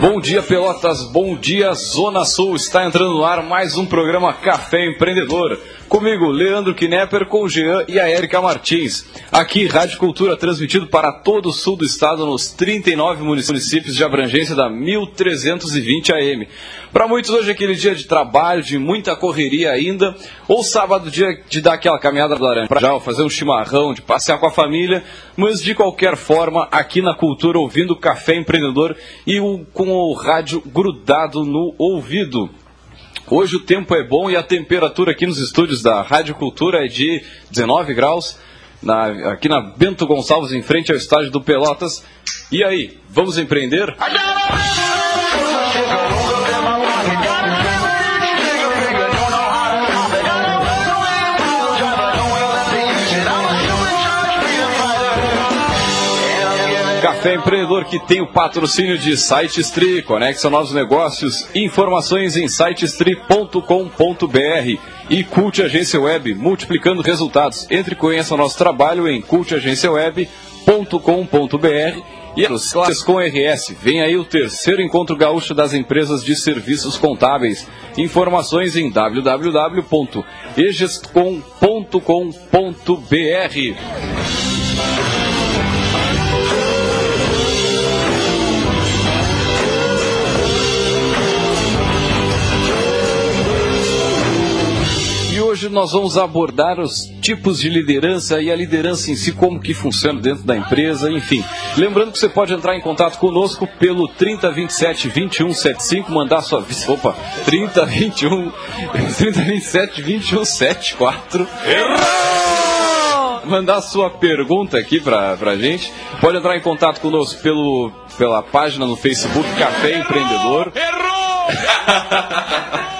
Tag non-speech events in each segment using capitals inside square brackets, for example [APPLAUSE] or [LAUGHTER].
Bom dia, Pelotas. Bom dia, Zona Sul. Está entrando no ar mais um programa Café Empreendedor. Comigo, Leandro Knepper, com o Jean e a Érica Martins. Aqui, Rádio Cultura, transmitido para todo o sul do estado, nos 39 municípios de abrangência da 1320 AM. Para muitos, hoje é aquele dia de trabalho, de muita correria ainda, ou sábado, dia de dar aquela caminhada do laranja, para fazer um chimarrão, de passear com a família, mas de qualquer forma, aqui na Cultura, ouvindo Café Empreendedor e o, com o rádio grudado no ouvido. Hoje o tempo é bom e a temperatura aqui nos estúdios da Rádio Cultura é de 19 graus, na, aqui na Bento Gonçalves, em frente ao estádio do Pelotas. E aí, vamos empreender? Café Empreendedor que tem o patrocínio de SiteStri, Conexão Novos Negócios, informações em sitestri.com.br e Cult Agência Web, multiplicando resultados. Entre e conheça nosso trabalho em cultagenciaweb.com.br e os classes com RS. Vem aí o terceiro encontro gaúcho das empresas de serviços contábeis. Informações em www.egestcom.com.br. hoje nós vamos abordar os tipos de liderança e a liderança em si, como que funciona dentro da empresa, enfim. Lembrando que você pode entrar em contato conosco pelo 3027 2175, mandar sua opa, 3021 3027 2174. Errou! Mandar sua pergunta aqui pra, pra gente. Pode entrar em contato conosco pelo, pela página no Facebook Café Empreendedor. Errou! [LAUGHS]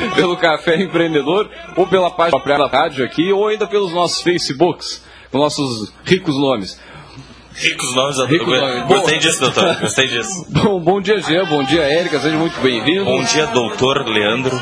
[LAUGHS] pelo Café Empreendedor, ou pela página da rádio aqui, ou ainda pelos nossos Facebooks, com nossos ricos nomes. Ricos nomes, Ricos nomes. Gostei disso, doutor. Gostei disso. [LAUGHS] Bom, bom dia, Jean. Bom dia, Érica. Seja muito bem-vindo. Bom dia, doutor Leandro.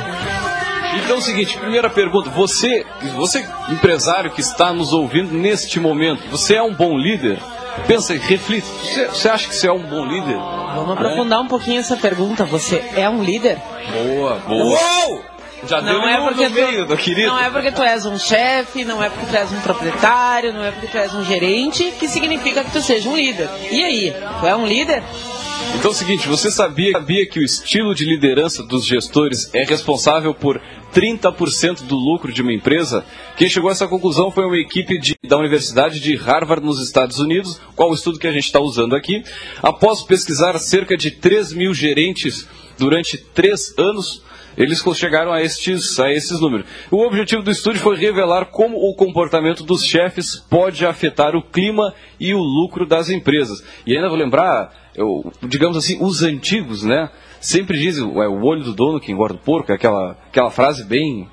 Então é o seguinte, primeira pergunta. Você, você empresário que está nos ouvindo neste momento, você é um bom líder? Pensa e reflita. Você, você acha que você é um bom líder? Vamos aprofundar é? um pouquinho essa pergunta. Você é um líder? Boa, boa. Uou! Já não deu é porque no meio, tu, querido. Não é porque tu és um chefe, não é porque tu és um proprietário, não é porque tu és um gerente, que significa que tu seja um líder. E aí, tu é um líder? Então é o seguinte, você sabia, sabia que o estilo de liderança dos gestores é responsável por 30% do lucro de uma empresa? Quem chegou a essa conclusão foi uma equipe de, da Universidade de Harvard nos Estados Unidos, qual o estudo que a gente está usando aqui. Após pesquisar cerca de 3 mil gerentes durante três anos, eles chegaram a estes, a esses números. O objetivo do estudo foi revelar como o comportamento dos chefes pode afetar o clima e o lucro das empresas. E ainda vou lembrar, eu, digamos assim, os antigos, né? Sempre dizem, é o olho do dono que engorda o porco, é aquela, aquela frase bem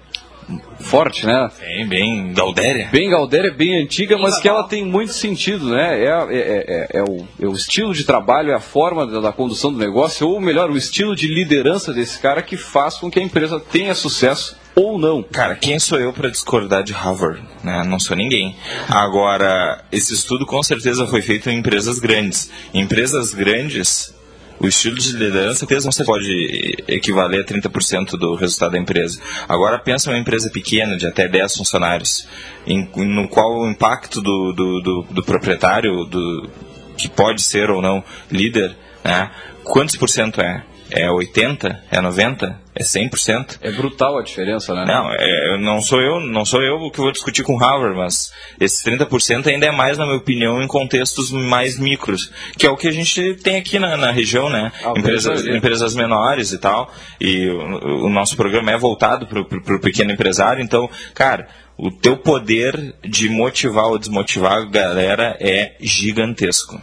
forte, né? Bem, bem Galdéria. Bem Galdéria, bem antiga, mas que ela tem muito sentido, né? É, é, é, é, o, é o estilo de trabalho, é a forma da, da, condução do negócio, ou melhor, o estilo de liderança desse cara que faz com que a empresa tenha sucesso ou não. Cara, quem sou eu para discordar de Harvard? Né? Não sou ninguém. Agora, esse estudo com certeza foi feito em empresas grandes. Empresas grandes o estilo de liderança não você pode equivaler a 30% do resultado da empresa. Agora pensa uma empresa pequena de até 10 funcionários, em, no qual o impacto do, do, do, do proprietário, do, que pode ser ou não líder, né? quantos por cento é? é 80, é 90, é 100%. É brutal a diferença, né? Não, é, não sou eu, não sou eu que vou discutir com Harvard, mas esses 30% ainda é mais, na minha opinião, em contextos mais micros, que é o que a gente tem aqui na, na região, né? Ah, empresas, empresas menores e tal, e o, o nosso programa é voltado para o pequeno empresário, então, cara, o teu poder de motivar ou desmotivar a galera é gigantesco.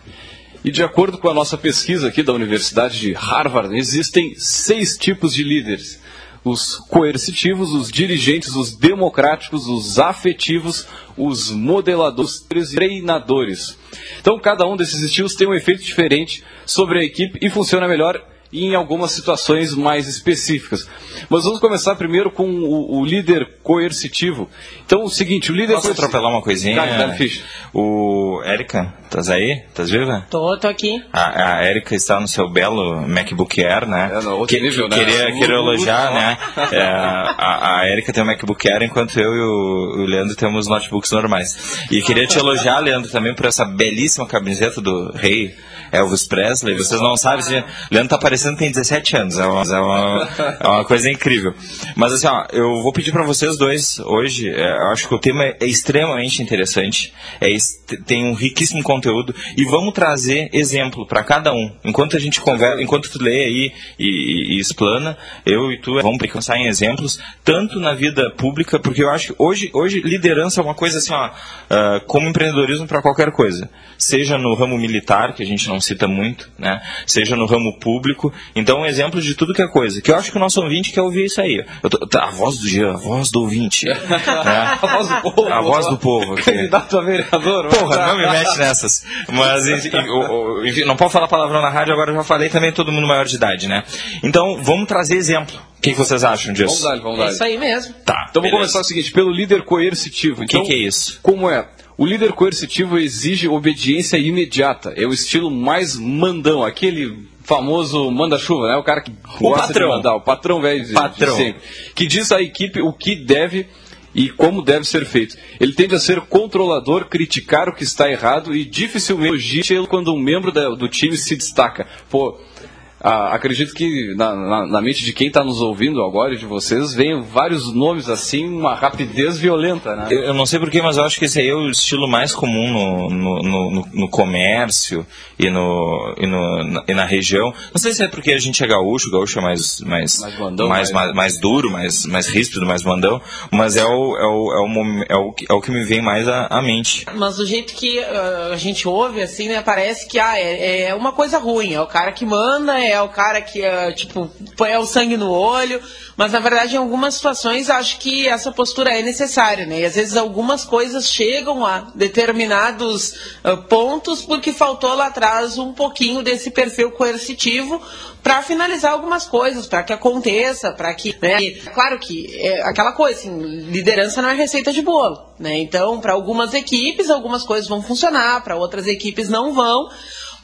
E de acordo com a nossa pesquisa aqui da Universidade de Harvard, existem seis tipos de líderes: os coercitivos, os dirigentes, os democráticos, os afetivos, os modeladores e treinadores. Então, cada um desses estilos tem um efeito diferente sobre a equipe e funciona melhor e em algumas situações mais específicas. Mas vamos começar primeiro com o, o líder coercitivo. Então, o seguinte, o líder Posso coercitivo... atropelar uma coisinha? Tá, ficha. o Érica, estás aí? Estás viva? Tô, tô aqui. A, a Érica está no seu belo MacBook Air, né? É, no outro que, nível, né? Queria, Uh, queria elogiar, uh, né? É, a, a Érica tem um MacBook Air, enquanto eu e o, o Leandro temos notebooks normais. E queria te elogiar, Leandro, também por essa belíssima camiseta do rei Elvis Presley. Vocês não sabem se... Leandro tá parecendo que tem 17 anos. É uma, é uma, é uma coisa incrível. Mas assim, ó, eu vou pedir para vocês dois hoje, é, eu acho que o tema é extremamente interessante, é, tem um riquíssimo conteúdo e vamos trazer exemplo para cada um. Enquanto a gente conversa, enquanto tu lê aí e, e- e explana, eu e tu vamos pensar em exemplos, tanto na vida pública, porque eu acho que hoje, hoje liderança é uma coisa assim, ó, ah, como empreendedorismo para qualquer coisa. Seja no ramo militar, que a gente não cita muito, né? Seja no ramo público. Então, exemplos de tudo que é coisa. Que eu acho que o nosso ouvinte quer ouvir isso aí. Eu tô- tá, a voz do Jean, a voz do ouvinte. né? [LAUGHS] A voz do povo. A voz do povo. Candidato a vereador. Porra, não me mete nessas. Mas, enfim, não pode falar palavrão na rádio, agora eu já falei também, todo mundo maior de idade, né? Então, vamos trazer exemplo. O que, que vocês acham disso? Vamos dar, vamos É dar. isso aí mesmo. Tá. Então vamos começar o seguinte, pelo líder coercitivo. O que, Então, que é isso? Como é? O líder coercitivo exige obediência imediata. É o estilo mais mandão, aquele famoso manda-chuva, né? O cara que gosta patrão. de mandar, o patrão velho de, Patrão. de sempre. Que diz à equipe o que deve e como deve ser feito. Ele tende a ser controlador, criticar o que está errado e dificilmente elogia quando um membro da- do time se destaca. Pô, ah, acredito que na, na- na mente de quem está nos ouvindo agora e de vocês venham vários nomes assim, uma rapidez violenta, né? Eu, eu não sei porquê, mas eu acho que esse aí é o estilo mais comum no, no, no- no- comércio e, no, e, no- na, e na região. Não sei se é porque a gente é gaúcho, o gaúcho é mais, mais, Mais mandão, mais, mais- mais, mais duro, mais, mais ríspido, mais mandão, mas é o, é o, é o, é o, que- é o que me vem mais à, à mente. Mas do jeito que ah, a gente ouve, assim, né, parece que ah, é, é uma coisa ruim. É o cara que manda, é o cara que, ah, tipo, põe o sangue no olho. Mas, na verdade, em algumas situações, acho que essa postura é necessária, né? E, às vezes, algumas coisas chegam a determinados ah, pontos porque faltou lá atrás um pouquinho desse perfil coercitivo para finalizar algumas coisas, para que aconteça, para que, né? Claro que é aquela coisa, assim, liderança não é receita de bolo, né? Então, para algumas equipes, algumas coisas vão funcionar, para outras equipes não vão.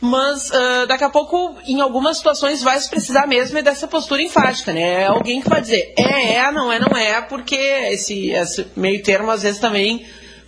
Mas ah, daqui a pouco, em algumas situações, vai se precisar mesmo é dessa postura enfática, né? É alguém que vai dizer é, é, não é, não é, porque esse, esse meio termo às vezes também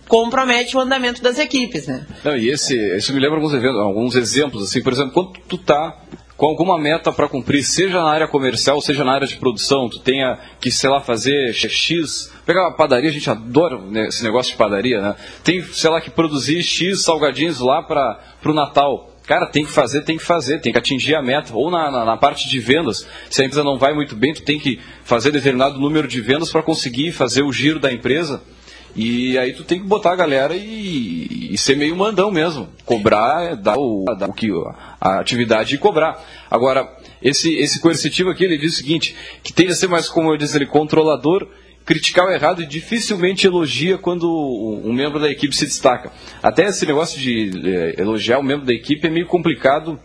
compromete o andamento das equipes, né? Não, e esse, isso me lembra alguns, eventos, alguns exemplos, assim, por exemplo, quando tu tá com alguma meta para cumprir, seja na área comercial, seja na área de produção, tu tenha que, sei lá, fazer X, pegar uma padaria, a gente adora né, esse negócio de padaria, né? Tem, sei lá, que produzir X salgadinhos lá para o Natal. Cara, tem que fazer, tem que fazer, tem que atingir a meta. Ou na, na, na parte de vendas, se a empresa não vai muito bem, tu tem que fazer determinado número de vendas para conseguir fazer o giro da empresa. E aí tu tem que botar a galera e, e ser meio mandão mesmo. Cobrar, é dar o, dar o que, a atividade e cobrar. Agora, esse, esse coercitivo aqui, ele diz o seguinte, que tende a ser mais, como eu disse, ele controlador, criticar o errado e dificilmente elogia quando um membro da equipe se destaca. Até esse negócio de eh, elogiar o membro da equipe é meio complicado.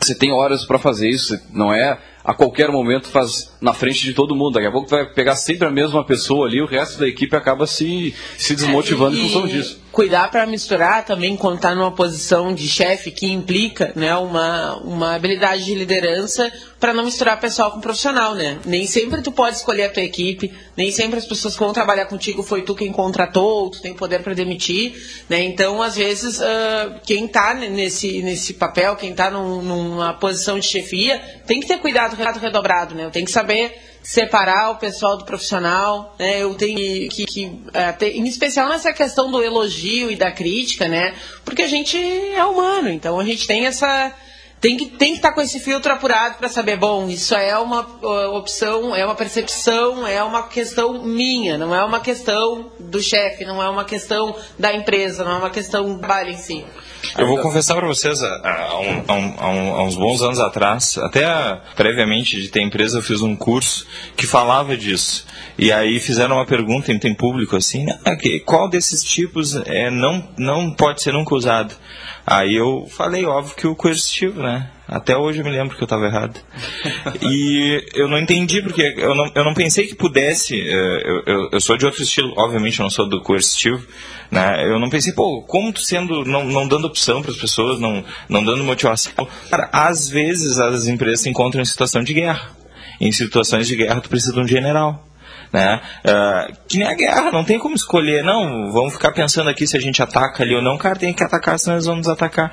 Você tem horas para fazer isso, não é a qualquer momento faz na frente de todo mundo. Daqui a pouco vai pegar sempre a mesma pessoa ali, o resto da equipe acaba se, se desmotivando É, em e função disso. Cuidar para misturar também quando está numa posição de chefe que implica né, uma, uma habilidade de liderança para não misturar pessoal com profissional, né? Nem sempre tu pode escolher a tua equipe, nem sempre as pessoas que vão trabalhar contigo foi tu quem contratou, tu tem poder para demitir, né? Então, às vezes, ah, quem está nesse, nesse papel, quem está num, numa posição de chefia, tem que ter cuidado redobrado, né? Tem que saber separar o pessoal do profissional, né? Eu tenho que, que é, em especial nessa questão do elogio e da crítica, né? Porque a gente é humano, então a gente tem essa tem que tem que estar com esse filtro apurado para saber, bom, isso é uma opção, é uma percepção, é uma questão minha, não é uma questão do chefe, não é uma questão da empresa, não é uma questão do trabalho em si. Eu vou confessar para vocês, há, um- há um- há uns bons anos atrás, até previamente de ter empresa, eu fiz um curso que falava disso. E aí fizeram uma pergunta em público assim, "Ah, qual desses tipos é, não, não pode ser nunca usado? Aí eu falei, óbvio que o coercitivo, né? Até hoje eu me lembro que eu estava errado. e eu não entendi, porque eu não, eu não pensei que pudesse. Eh, eu, eu, eu, sou de outro estilo, obviamente eu não sou do coercitivo. Né? Eu não pensei, pô, como tu sendo. não, não dando opção para as pessoas, não, não dando motivação. Cara, às vezes as empresas se encontram em situação de guerra. Em situações de guerra, tu precisa de um general né? Uh, que nem a guerra, não tem como escolher, não, vamos ficar pensando aqui se a gente ataca ali ou não, cara, tem que atacar, senão eles vão nos atacar.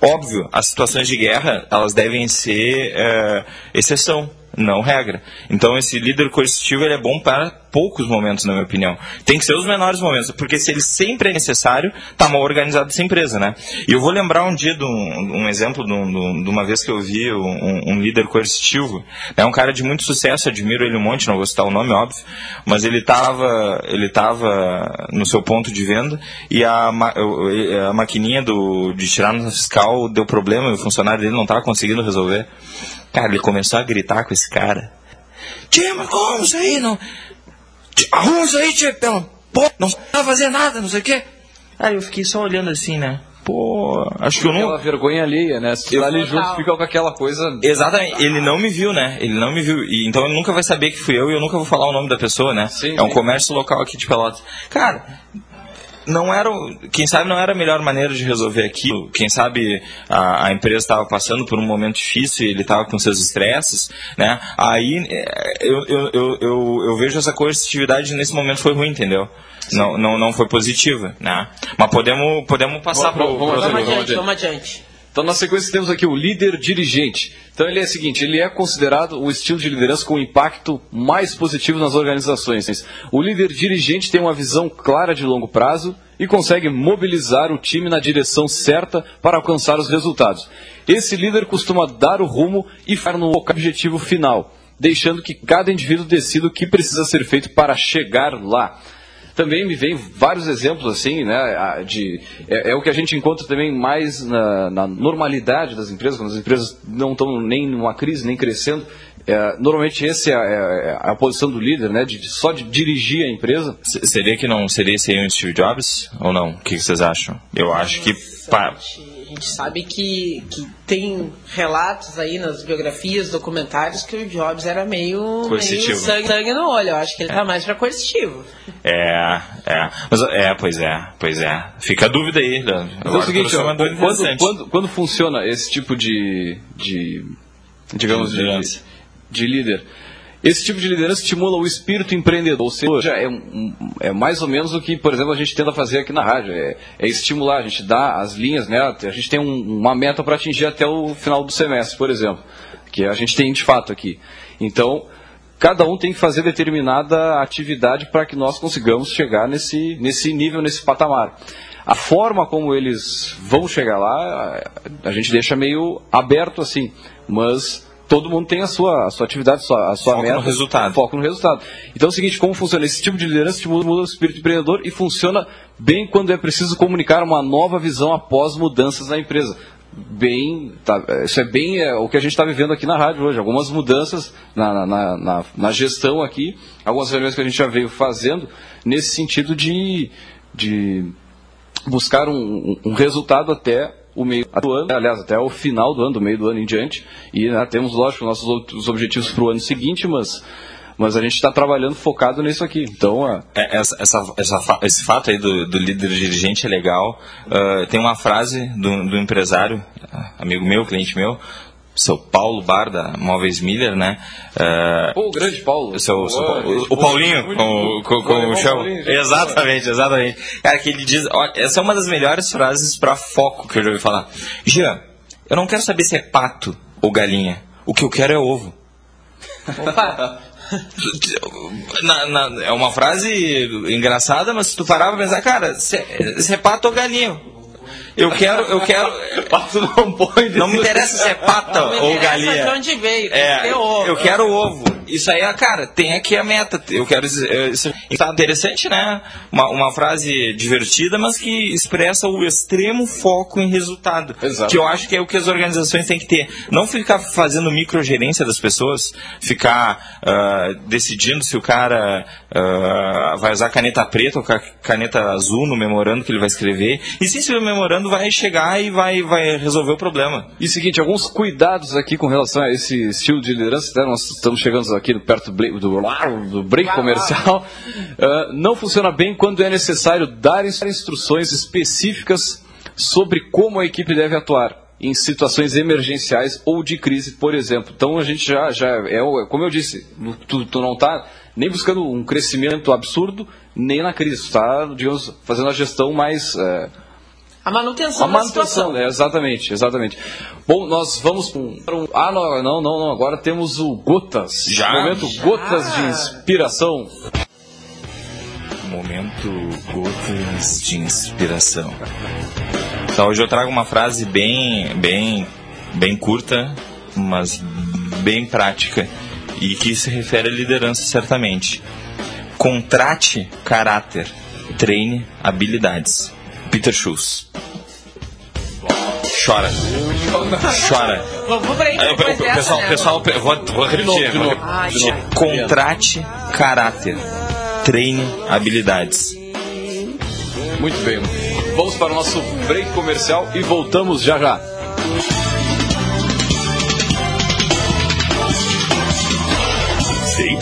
Óbvio, as situações de guerra, elas devem ser uh, exceção, não regra. Então esse líder coercitivo ele é bom para poucos momentos, na minha opinião. Tem que ser os menores momentos, porque se ele sempre é necessário, tá mal organizado essa empresa, né? E eu vou lembrar um dia de um, um exemplo de, um, de, uma vez que eu vi um, um, líder coercitivo, é um cara de muito sucesso, admiro ele um monte, não vou citar o nome, óbvio, mas ele estava ele tava no seu ponto de venda e a, a maquininha do, de tirar nota fiscal deu problema e o funcionário dele não estava conseguindo resolver. Cara, ele começou a gritar com esse cara. Tia, mas como isso aí? Não... Arruma isso aí, tia, pela porra, não vai fazer nada, não sei o quê. Aí eu fiquei só olhando assim, né? Pô, acho que eu não. Aquela vergonha alheia, né? Se lá ali junto fica com aquela coisa. Exatamente, ele não me viu, né? Ele não me viu. E, então ele nunca vai saber que fui eu e eu nunca vou falar o nome da pessoa, né? Sim, é um sim. comércio local aqui de Pelotas. Cara, não era, quem sabe não era a melhor maneira de resolver aquilo. Quem sabe a, a empresa estava passando por um momento difícil e ele estava com seus estresses, né? Aí é, eu, eu, eu, eu, eu vejo essa coercitividade nesse momento foi ruim, entendeu? Não, não, não foi positiva, né? Mas podemos, podemos passar para o... Vamos, adiante, vamos adiante. Então, na sequência, temos aqui o líder dirigente. Então, ele é o seguinte: ele é considerado o estilo de liderança com impacto mais positivo nas organizações. O líder dirigente tem uma visão clara de longo prazo e consegue mobilizar o time na direção certa para alcançar os resultados. Esse líder costuma dar o rumo e ficar no objetivo final, deixando que cada indivíduo decida o que precisa ser feito para chegar lá também me vem vários exemplos assim, né? De, é, é o que a gente encontra também mais na, na, normalidade das empresas, quando as empresas não estão nem numa crise, nem crescendo. É, normalmente essa é, é, é a, posição do líder, né? De, só de dirigir a empresa. Seria que não seria esse aí o Steve Jobs ou não? O que vocês acham? Eu acho que a gente sabe que, que tem relatos aí nas biografias, documentários, que o Jobs era meio, meio sangue, sangue, no olho. Eu acho que ele era mais para coercitivo. É, é. Mas, é, pois é, pois é. Fica a dúvida aí, Leandro. é o seguinte, ó, quando, quando, quando, funciona esse tipo de, de digamos, de, de, de líder, esse tipo de liderança estimula o espírito empreendedor, ou seja, é, é mais ou menos o que, por exemplo, a gente tenta fazer aqui na rádio, é, é estimular, a gente dá as linhas, né, a gente tem um, uma meta para atingir até o final do semestre, por exemplo, que a gente tem de fato aqui. Então, cada um tem que fazer determinada atividade para que nós consigamos chegar nesse, nesse nível, nesse patamar. A forma como eles vão chegar lá, a gente deixa meio aberto assim, mas todo mundo tem a sua, a sua atividade, a sua, a sua foco meta. No resultado. Foco no resultado. Então é o seguinte, como funciona? Esse tipo de liderança estimula o espírito empreendedor e funciona bem quando é preciso comunicar uma nova visão após mudanças na empresa. Bem, tá, isso é bem é, o que a gente está vivendo aqui na rádio hoje. Algumas mudanças na, na, na, na gestão aqui, algumas reuniões que a gente já veio fazendo nesse sentido de, de buscar um, um resultado até o meio do ano, aliás, até o final do ano, do meio do ano em diante. E né, temos, lógico, nossos outros objetivos para o ano seguinte, mas mas a gente está trabalhando focado nisso aqui. Então, é, essa, essa, essa, esse fato aí do, do líder dirigente é legal. Uh, tem uma frase do, do empresário, amigo meu, cliente meu, seu Paulo Bar da Móveis Miller, né? Uh, Pô, o grande Paulo. Seu, seu o, o, Paulinho, muito, com, com, com o chão. Exatamente, exatamente. Cara, que ele diz, ó, essa é uma das melhores frases para foco que eu já ouvi falar. Jean, eu não quero saber se é pato ou galinha. O que eu quero é ovo. Opa! Na, na, é uma frase engraçada, mas se tu parar pra pensar, cara, se, é, se é pato ou galinha, eu quero, eu quero. Pato não pode. Não me interessa se é pata ou galinha. De onde veio, é. Eu quero ovo. Isso aí, cara, tem aqui a meta. Eu quero dizer, isso está interessante, né? Uma, uma frase divertida, mas que expressa o extremo foco em resultado. Exato. Que eu acho que é o que as organizações têm que ter. Não ficar fazendo microgerência das pessoas, ficar uh, decidindo se o cara uh, vai usar caneta preta ou caneta azul no memorando que ele vai escrever. E sim, se o memorando vai chegar e vai, vai resolver o problema. E seguinte, alguns cuidados aqui com relação a esse estilo de liderança. Né? Nós estamos chegando aqui perto do, do, do break comercial. Uh, [LAUGHS] não funciona bem quando é necessário dar instruções específicas sobre como a equipe deve atuar em situações emergenciais ou de crise, por exemplo. Então a gente já, já é, como eu disse, tu, tu não está nem buscando um crescimento absurdo, nem na crise. está, digamos, fazendo a gestão mais. É, a manutenção, a manutenção, da é, exatamente, exatamente. Bom, nós vamos para um. Ah, não, não, não, não, agora temos o Gotas. Já? Momento Já. Gotas de Inspiração. Momento Gotas de Inspiração. Então, hoje eu trago uma frase bem, bem, bem curta, mas bem prática e que se refere à liderança certamente. Contrate caráter, treine habilidades. Peter Schultz. Chora. Chora. Vamos pra aí, Aí, o, depois o- dessa, pessoal, né? pessoal, vou, vou repetir. de novo, Ai. Contrate caráter, treine habilidades. Muito bem. Vamos para o nosso break comercial e voltamos já já.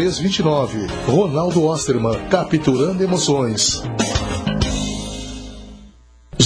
0329. Ronaldo Osterman, capturando emoções.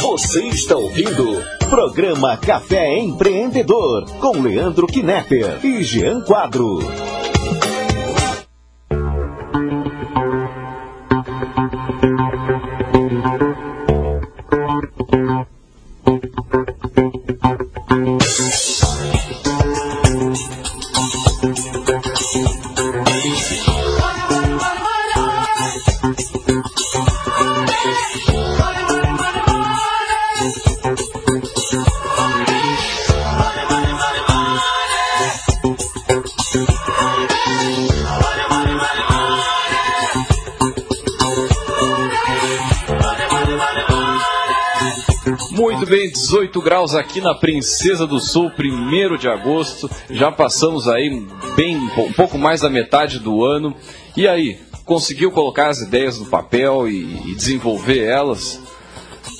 Você está ouvindo Programa Café Empreendedor com Leandro Knepper e Jean Quadro. Bem, 18 graus aqui na Princesa do Sul, 1 de agosto. Já passamos aí bem um pouco mais da metade do ano. E aí, conseguiu colocar as ideias no papel e, e desenvolver elas?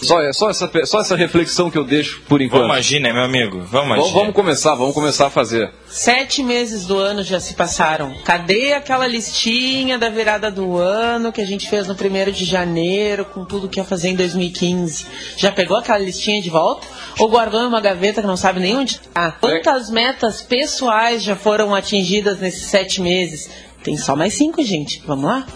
Só, é só, essa, só essa reflexão que eu deixo por enquanto. Vamos agir, né, meu amigo? Vamos agir. Vamos, vamos começar, vamos começar a fazer. Sete meses do ano já se passaram. Cadê aquela listinha da virada do ano que a gente fez no primeiro de janeiro, com tudo que ia fazer em 2015? Já pegou aquela listinha de volta? Ou guardou em uma gaveta que não sabe nem onde está? Quantas metas pessoais já foram atingidas nesses sete meses? Tem só mais cinco, gente. Vamos lá?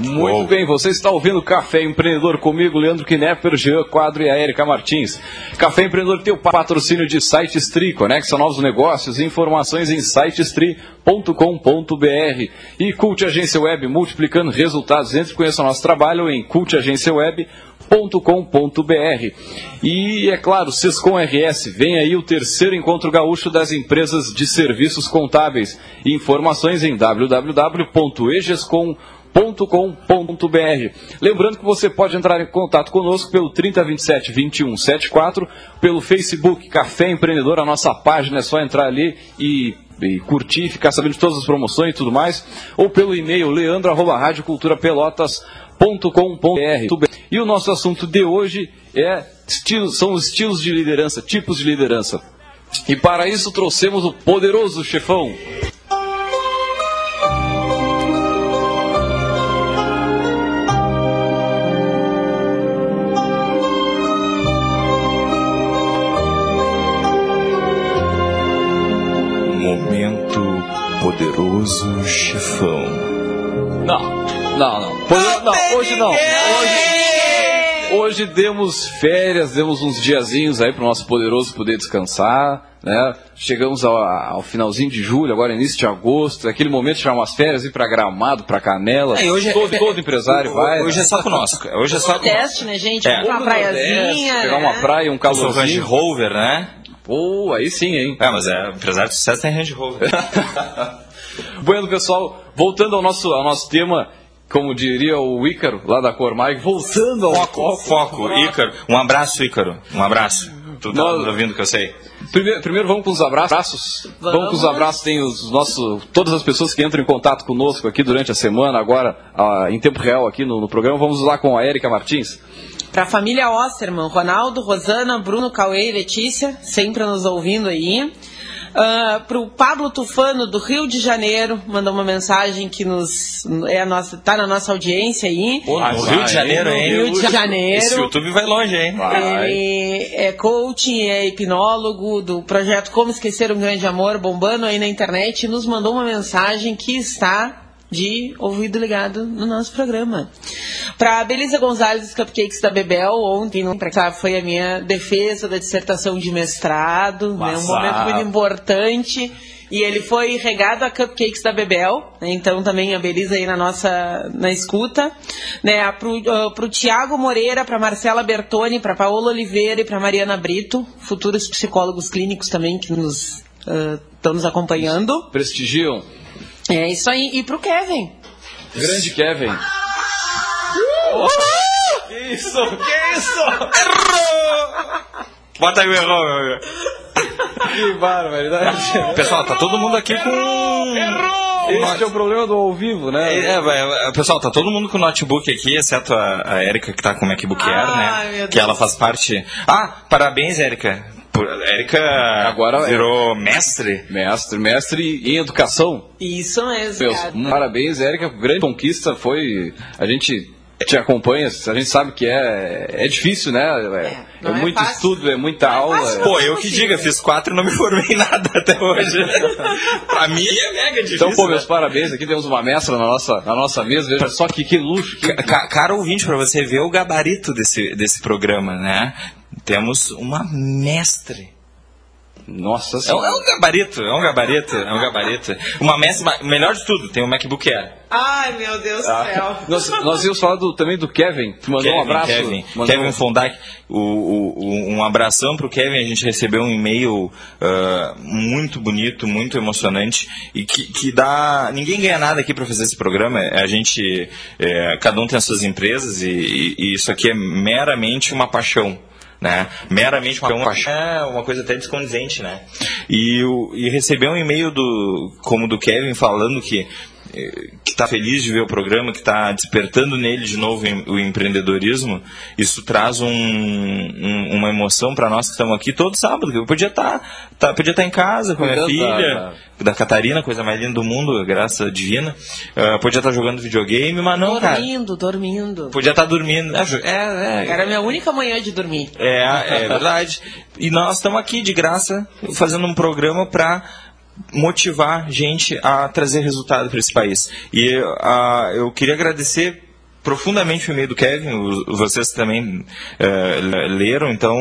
Muito Uou. bem, você está ouvindo Café Empreendedor comigo, Leandro Knepper, Jean Quadro e a Erika Martins. Café Empreendedor tem o patrocínio de SiteStri, conexão novos negócios e informações em sitestri.com.br. E Cult Agência Web, multiplicando resultados. Entre e conheça o nosso trabalho em cultagenciaweb.com.br. E é claro, Sescom RS, vem aí o terceiro encontro gaúcho das empresas de serviços contábeis. Informações em www.egescom.com.br com.br. Lembrando que você pode entrar em contato conosco pelo 3027 2174, pelo Facebook Café Empreendedor, a nossa página é só entrar ali e, e curtir, ficar sabendo de todas as promoções e tudo mais, ou pelo e-mail leandro@radioculturapelotas.com.br. E o nosso assunto de hoje é são os estilos de liderança, tipos de liderança. E para isso trouxemos o poderoso chefão. Momento poderoso chefão. Não, não, não. Poder- não, hoje não. Hoje, hoje demos férias, demos uns diazinhos aí para o nosso poderoso poder descansar. Né? Chegamos ao, ao finalzinho de julho, agora início de agosto, aquele momento de tirar umas férias, ir para Gramado, para Canelas. É, hoje é- todo, todo empresário [LAUGHS] vai. Hoje é né? só conosco. Hoje é só conosco. Teste, né, gente? É. Vamos pra uma praiazinha. Pegar uma né? praia, um sou Range calorzinho. Rover, né? Pô, aí sim, hein? É, mas é empresário de sucesso tem Range Rover. [LAUGHS] Bueno, pessoal, voltando ao nosso, ao nosso tema, como diria o Ícaro, lá da Cormag, voltando ao Foco, foco, Ícaro. Um abraço, Ícaro. Um abraço. Tu tá Nós- ouvindo que eu sei. Primeiro, primeiro vamos com os abraços. Vamos, com os abraços. Tem os nossos, todas as pessoas que entram em contato conosco aqui durante a semana, agora ah, em tempo real aqui no, no programa. Vamos lá com a Érica Martins. Pra família Osterman, Ronaldo, Rosana, Bruno, Cauê e Letícia, sempre nos ouvindo aí. Ah, pro Pablo Tufano, do Rio de Janeiro, mandou uma mensagem que nos é a nossa, tá na nossa audiência aí. Pô, Ah, no vai, Rio de Janeiro, hein? Rio de Janeiro. Esse YouTube vai longe, hein? Ele é coaching, é hipnólogo do projeto Como Esquecer um Grande Amor, bombando aí na internet, e nos mandou uma mensagem que está de ouvido ligado no nosso programa. Para Belisa Gonzalez dos Cupcakes da Bebel, ontem cá, foi a minha defesa da dissertação de mestrado, né, um momento muito importante. E ele foi regado a Cupcakes da Bebel, né, então também a Belisa aí na nossa na escuta. Né, pro, uh, pro Tiago Moreira, para Marcela Bertoni, para Paola Oliveira e para Mariana Brito, futuros psicólogos clínicos também que nos uh, estão nos acompanhando. Prestigiam. É isso aí. E pro Kevin. Grande Kevin. Que isso? Que isso? Bota aí o erro, meu amigo. Que barbaridade. Pessoal, tá todo mundo aqui com. Esse é o problema do ao vivo, né? É, vai, pessoal, tá todo mundo com notebook aqui, exceto a, a Erika que tá com o MacBook Air, Ai, né? meu Que ela faz parte. Ah, parabéns, Erika. Erika Agora- virou mestre. Mestre, mestre em educação. Isso mesmo. Meus, parabéns, Érica. Grande conquista foi. A gente te acompanha, a gente sabe que é, é difícil, né? É, não é é muito fácil. estudo, é muita aula. fácil. é- Pô, eu que diga, fiz quatro e não me formei em nada até hoje. [LAUGHS] pra mim é mega difícil. Então, pô, né? meus parabéns. Aqui temos uma mestra na nossa, na nossa mesa. Veja só que, que luxo. Que... Ca- Caro ouvinte, pra você ver o gabarito desse, desse programa, né? Temos uma mestre. Nossa É um, senhora. é um gabarito, é um gabarito, é um gabarito. Uma mestre, ma- melhor de tudo, tem o MacBook Air. Ai, meu Deus do céu. Nós, nós íamos falar do- também do Kevin, que mandou um abraço. Kevin, mandou Kevin Fondak, o, o- um abração pro Kevin. A gente recebeu um e-mail ah, muito bonito, muito emocionante e que, que dá. Ninguém ganha nada aqui para fazer esse programa. A gente, é, cada um tem as suas empresas e, e- e isso aqui é meramente uma paixão. Né? Meramente uma paixão. É uma coisa até descondizente, né? E, o, e receber um e-mail do, como do Kevin falando que que está feliz de ver o programa, que está despertando nele de novo o empreendedorismo, isso traz um, um, uma emoção para nós que estamos aqui todo sábado. Eu podia estar tá, tá, podia estar tá em casa com a minha filha, da Catarina, coisa mais linda do mundo, graça divina. Uh, podia estar tá jogando videogame, mas não, dormindo, cara. Dormindo, Podia estar tá dormindo. É, é, Era a minha única manhã de dormir. É, é verdade. e nós estamos aqui de graça fazendo um programa para motivar gente a trazer resultado para esse país. E uh, eu queria agradecer profundamente o e-mail do Kevin, vocês também uh, leram, então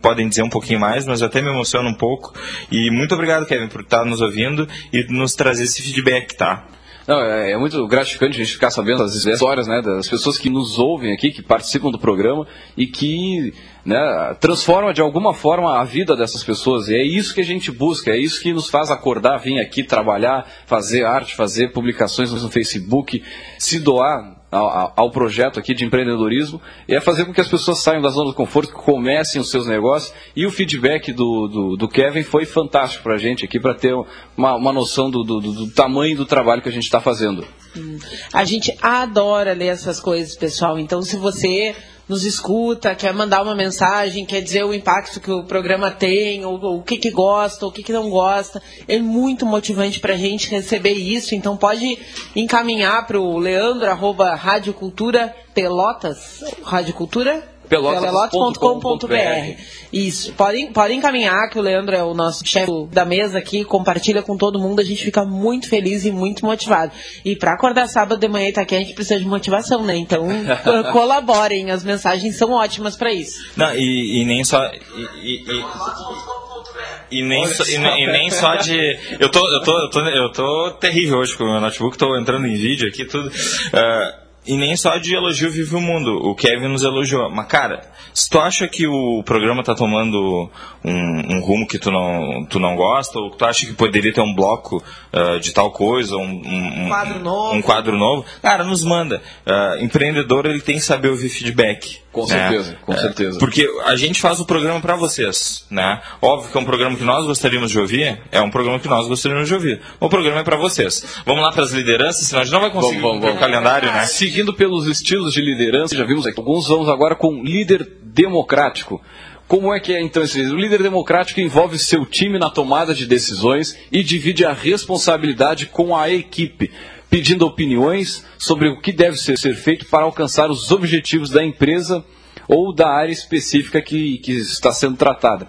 podem dizer um pouquinho mais, mas até me emociona um pouco. E muito obrigado, Kevin, por estar nos ouvindo e nos trazer esse feedback, tá? Não, é, é, muito gratificante a gente ficar sabendo as histórias né, das pessoas que nos ouvem aqui, que participam do programa e que né, transforma de alguma forma a vida dessas pessoas. E é isso que a gente busca, é isso que nos faz acordar, vir aqui trabalhar, fazer arte, fazer publicações no Facebook, se doar ao, projeto aqui de empreendedorismo e é fazer com que as pessoas saiam da zona do conforto, comecem os seus negócios. E o feedback do, do, do Kevin foi fantástico para a gente aqui, para ter uma, uma noção do, do, do, tamanho do trabalho que a gente está fazendo. A gente adora ler essas coisas, pessoal. Então, se você nos escuta, quer mandar uma mensagem, quer dizer o impacto que o programa tem, ou, ou o que, que gosta, ou o que, que não gosta. É muito motivante para a gente receber isso. Então pode encaminhar para o Leandro, arroba Rádio Cultura Pelotas. Rádio Cultura? pelotas.com.br. Isso. Podem, podem encaminhar, que o Leandro é o nosso chefe da mesa aqui, compartilha com todo mundo, a gente fica muito feliz e muito motivado. E para acordar sábado de manhã e tá aqui, a gente precisa de motivação, né? Então, [LAUGHS] [LAUGHS] colaborem, as mensagens são ótimas para isso. Não, e, e nem só. E, e, e nem, só, e, e, nem só de. Eu tô, eu, tô, eu, tô, eu tô terrível hoje com o meu notebook, tô entrando em vídeo aqui, tudo. Uh, e nem só de elogio vive o mundo. O Kevin nos elogiou. Mas, cara, se tu acha que o programa tá tomando um, um rumo que tu não, tu não gosta, ou tu acha que poderia ter um bloco uh, de tal coisa, um, um, um, quadro novo. um quadro novo, cara, nos manda. Uh, empreendedor, ele tem que saber ouvir feedback. Com né? certeza, com é, certeza. Porque a gente faz o programa para vocês, né? Óbvio que é um programa que nós gostaríamos de ouvir, é um programa que nós gostaríamos de ouvir. O programa é para vocês. Vamos lá para as lideranças, senão a gente não vai conseguir vamos, vamos, vamos. o calendário, né? Seguindo pelos estilos de liderança, já vimos aqui alguns, vamos agora com líder democrático. Como é que é então esse líder? O líder democrático envolve seu time na tomada de decisões e divide a responsabilidade com a equipe, pedindo opiniões sobre o que deve ser feito para alcançar os objetivos da empresa ou da área específica que, que está sendo tratada.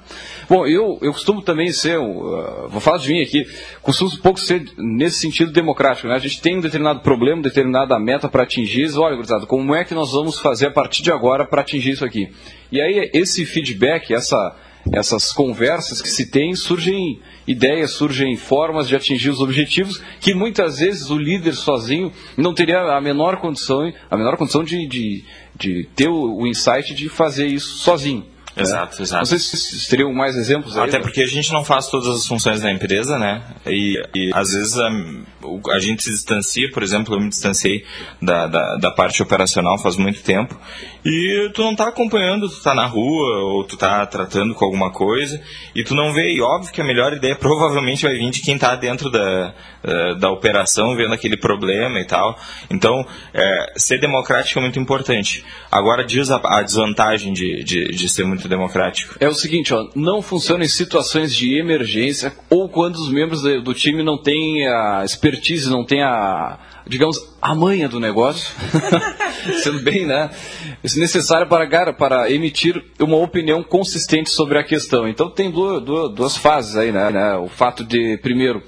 Bom, eu, eu costumo também ser, uh, vou falar de mim aqui, costumo um pouco ser nesse sentido democrático. Né? A gente tem um determinado problema, determinada meta para atingir, olha, gurizada, como é que nós vamos fazer a partir de agora para atingir isso aqui? E aí esse feedback, essa, essas conversas que se tem, surgem ideias, surgem formas de atingir os objetivos que muitas vezes o líder sozinho não teria a menor condição, a menor condição de, de, de ter o, o insight de fazer isso sozinho. Exato, exato. Não sei se teriam mais exemplos aí. Até porque a gente não faz todas as funções da empresa, né? E, e às vezes a, a, gente se distancia, por exemplo, eu me distanciei da, da, da, parte operacional faz muito tempo. E tu não está acompanhando, tu está na rua, ou tu está tratando com alguma coisa, e tu não vê. E óbvio que a melhor ideia [LAUGHS] provavelmente vai vir de quem está dentro da, da, da operação, vendo aquele problema e tal. Então, é, ser democrático é muito importante. Agora diz a, a desvantagem de, de, de ser muito democrático. É o seguinte, ó, não funciona em situações de emergência ou quando os membros do time não têm a expertise, não têm a, digamos, a manha do negócio, [LAUGHS] sendo bem, né, necessário para, para emitir uma opinião consistente sobre a questão. Então tem duas, duas, duas fases aí, né, né, o fato de, primeiro,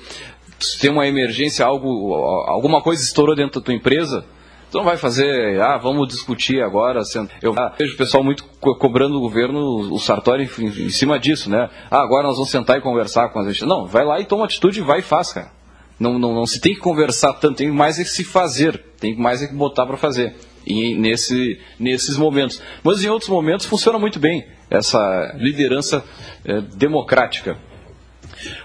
ter uma emergência, algo, alguma coisa estourou dentro da tua empresa, Tu não vai fazer, ah, vamos discutir agora. Eu vejo o pessoal muito co cobrando o governo, o Sartori, em, em, cima disso, né? Ah, agora nós vamos sentar e conversar com a gente. Não, vai lá e toma atitude e vai e faz, cara. Não, não, não se tem que conversar tanto, tem mais é que se fazer, tem mais é que botar para fazer. E nesse, nesses momentos. Mas em outros momentos funciona muito bem essa liderança é, democrática.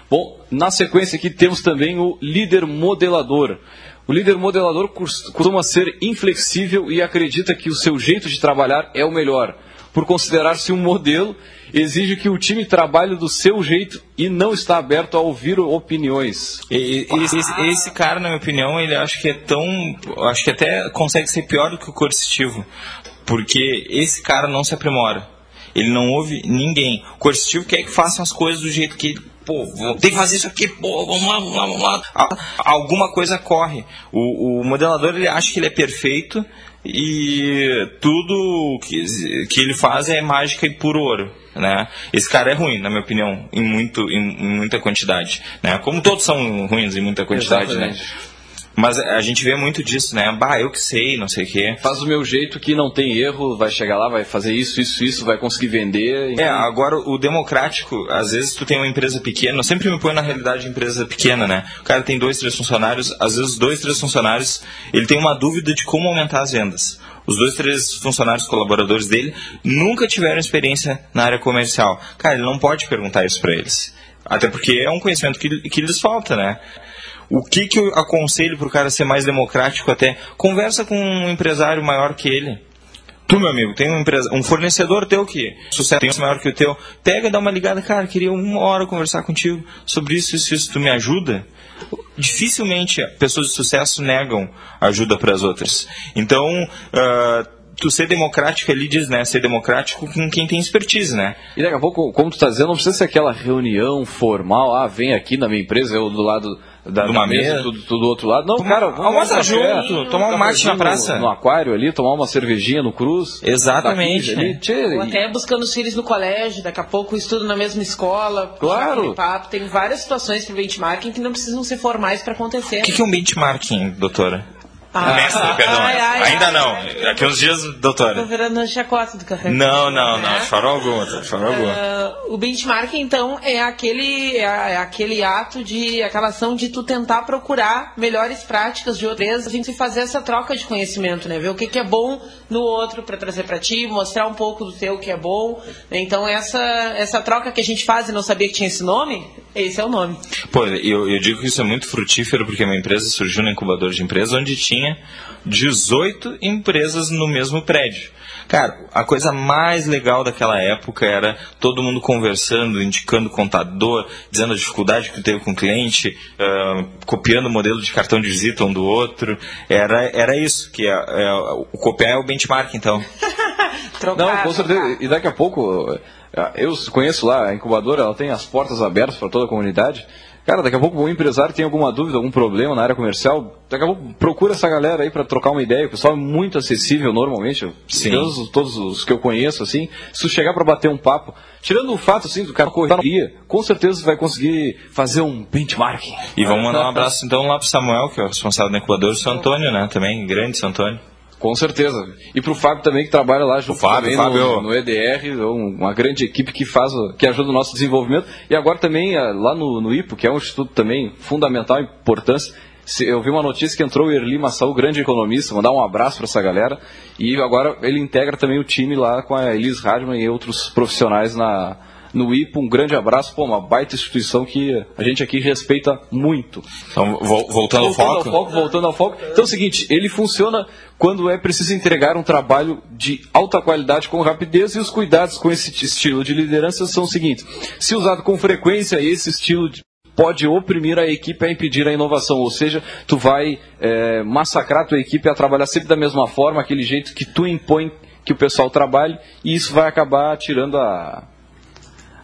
Bom, na sequência aqui temos também o líder modelador. O líder modelador costuma ser inflexível e acredita que o seu jeito de trabalhar é o melhor, por considerar-se um modelo exige que o time trabalhe do seu jeito e não está aberto a ouvir opiniões. E- Esse, esse cara, na minha opinião, ele acho que é tão. Acho que até consegue ser pior do que o coercitivo. Porque esse cara não se aprimora. Ele não ouve ninguém. O coercitivo quer que façam as coisas do jeito que ele. Pô, tem que fazer isso aqui, pô, vamos lá, vamos lá, vamos lá. Alguma coisa corre. O, o modelador ele acha que ele é perfeito e tudo que, que ele faz é mágica e puro ouro. Né? Esse cara é ruim, na minha opinião, em, muito, em, muita quantidade. Né? Como todos são ruins em muita quantidade, né? Mas a gente vê muito disso, né? Bah, eu que sei, não sei o quê. Faz do meu jeito que não tem erro, vai chegar lá, vai fazer isso, isso, isso, vai conseguir vender. É, agora o democrático, às vezes tu tem uma empresa pequena, eu sempre me ponho na realidade de empresa pequena, né? O cara tem dois, três funcionários, às vezes dois, três funcionários, ele tem uma dúvida de como aumentar as vendas. Os dois, três funcionários colaboradores dele nunca tiveram experiência na área comercial. Cara, ele não pode perguntar isso para eles. Até porque é um conhecimento que, que lhes falta, né? O que, que eu aconselho para o cara ser mais democrático até? Conversa com um empresário maior que ele. Tu, meu amigo, tem um, empresa, um fornecedor teu que sucesso tem maior que o teu. Pega, dá uma ligada, cara, queria uma hora conversar contigo sobre isso, isso, isso. Tu me ajuda? Dificilmente pessoas de sucesso negam ajuda para as outras. Então, ah, tu ser democrático ali diz, né? Ser democrático com quem tem expertise, né? E daqui a pouco, como tu está dizendo, não precisa ser aquela reunião formal, ah, vem aqui na minha empresa, eu do lado da, De da uma mesa, mesa. tu, tu do outro lado. Não, cara, vamos almoça tomar café, junto, tomar um mate na praça. No, no aquário ali, tomar uma cervejinha no cruz. Exatamente, da 15 ali, né? tchê, Ou até buscando os filhos no colégio, daqui a pouco estudo na mesma escola. Claro. Papo. Tem várias situações para benchmarking que não precisam ser formais para acontecer. O que, que é um benchmarking, doutora? Ah, Mestre, perdão. ai, ai, Ainda ai, não. Daqui uns dias, doutora. virando a chacota do café. Não, não, não. De forma alguma, de forma alguma. Ah, o benchmarking, então, é aquele, é, é aquele ato de, aquela ação de tu tentar procurar melhores práticas de outras, a gente fazer essa troca de conhecimento, né? Ver o que, que é bom no outro para trazer para ti, mostrar um pouco do teu que é bom. Então, essa, essa troca que a gente faz e não sabia que tinha esse nome, esse é o nome. Pô, eu, eu digo que isso é muito frutífero porque uma empresa surgiu no incubador de empresas onde tinha 18 empresas no mesmo prédio. Cara, a coisa mais legal daquela época era todo mundo conversando, indicando o contador, dizendo a dificuldade que teve com o cliente, ah, copiando o modelo de cartão de visita um do outro. Era, era isso, que é, é, o copiar é o benchmark, então. Trocar, [LAUGHS] Não, com certeza. trocar. E daqui a pouco, eu conheço lá a incubadora, ela tem as portas abertas para toda a comunidade. Cara, daqui a pouco o empresário tem alguma dúvida, algum problema na área comercial, daqui a pouco procura essa galera aí para trocar uma ideia. O pessoal é muito acessível normalmente. Sim. Todos, todos os que eu conheço, assim, se tu chegar para bater um papo, tirando o fato assim do cara correr com certeza você vai conseguir fazer um benchmarking. E vamos mandar um abraço então lá pro Samuel, que é o responsável do incubador, o seu Antônio, né? Também, grande seu Antônio. Com certeza. E pro Fábio também, que trabalha lá junto Fábio, também Fábio. No, no EDR, um- uma grande equipe que faz, o- que ajuda o nosso desenvolvimento. E agora também ah, lá no, no IPO, que é um instituto também fundamental, importância. Eu vi uma notícia que entrou o Erli Massal, grande economista, mandar um abraço para essa galera. E agora ele integra também o time lá com a Elis Radman e outros profissionais na, no IPO. Um grande abraço, pô, uma baita instituição que a gente aqui respeita muito. Então, vol- voltando ao Voltando foco. ao foco, voltando ao foco. Então é o seguinte, ele funciona quando é preciso entregar um trabalho de alta qualidade com rapidez e os cuidados com esse estilo de liderança são os seguintes. Se usado com frequência, esse estilo de- pode oprimir a equipe a impedir a inovação, ou seja, tu vai eh, massacrar a tua equipe a trabalhar sempre da mesma forma, aquele jeito que tu impõe que o pessoal trabalhe, e isso vai acabar tirando a,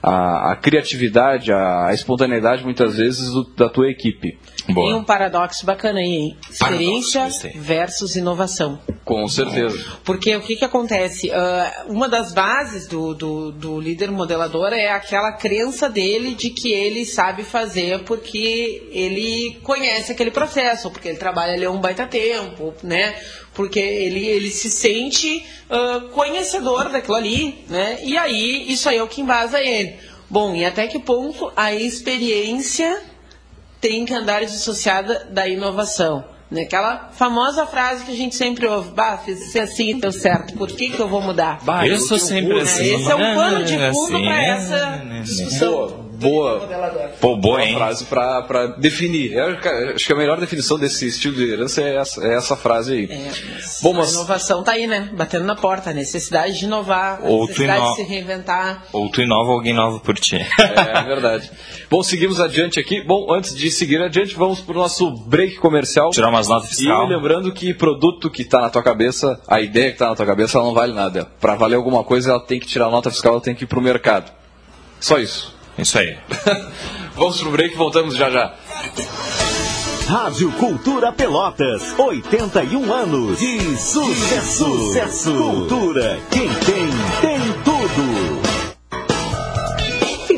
a, a criatividade, a, a espontaneidade, muitas vezes, do- da tua equipe. Tem um paradoxo bacana aí, hein? Experiência versus inovação. Com certeza. Porque o que, que acontece? Ah, uma das bases do, do, do líder modelador é aquela crença dele de que ele sabe fazer porque ele conhece aquele processo, ou porque ele trabalha ali há um baita tempo, né? Porque ele, ele se sente ah, conhecedor daquilo ali, né? E aí, isso aí é o que embasa ele. Bom, e até que ponto a experiência tem que andar dissociada da inovação. Né? Aquela famosa frase que a gente sempre ouve, bah, fiz assim e deu certo, por que, que eu vou mudar? eu sou sempre assim. esse é um pano de né, fundo assim, para né, essa né, né. discussão. Boa, Pô, boa, boa frase pra definir. Eu acho que a melhor definição desse estilo de liderança é essa, é essa frase aí. É, Bom, A mas inovação tá aí, né? Batendo na porta. A necessidade de inovar, a Ou necessidade ino- de se reinventar. Ou tu inova ou alguém nova por ti. [LAUGHS] é verdade. Bom, seguimos adiante aqui. Bom, antes de seguir adiante, vamos pro nosso break comercial. Tirar umas notas fiscal. E lembrando que produto que está na tua cabeça, a ideia que está na tua cabeça, ela não vale nada. Para valer alguma coisa, ela tem que tirar a nota fiscal, ela tem que ir pro mercado. Só isso. Isso aí. [LAUGHS] Vamos pro break e voltamos já já. Rádio Cultura Pelotas, 81 anos de sucesso. Sucesso. Cultura, quem tem, tem tudo.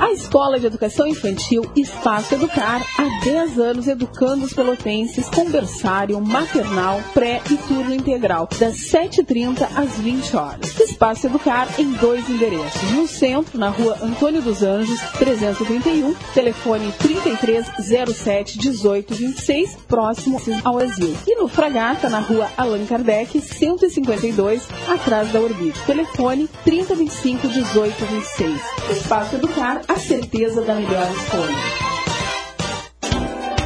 A Escola de Educação Infantil Espaço Educar, há 10 anos educando os pelotenses com berçário, maternal, pré e turno integral, das 7h30 às 20 horas. Espaço Educar em dois endereços. No centro, na rua Antônio dos Anjos, 331, telefone 3307 1826, próximo ao asilo. E no Fragata, na rua Allan Kardec, 152, atrás da Orbit. Telefone 3025 1826. Espaço Educar, a certeza da melhor escolha.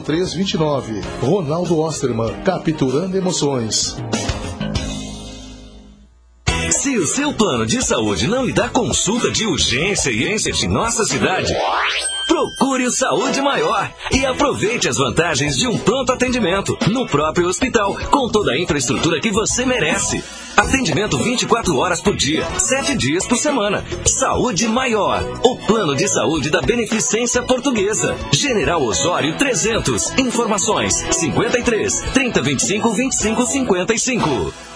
0329. Ronaldo Osterman, capturando emoções. Se o seu plano de saúde não lhe dá consulta de urgência e ênfase em nossa cidade, procure o Saúde Maior e aproveite as vantagens de um pronto atendimento no próprio hospital, com toda a infraestrutura que você merece. Atendimento 24 horas por dia, 7 dias por semana. Saúde Maior, o plano de saúde da Beneficência Portuguesa. General Osório 300. Informações 53 3025 2555.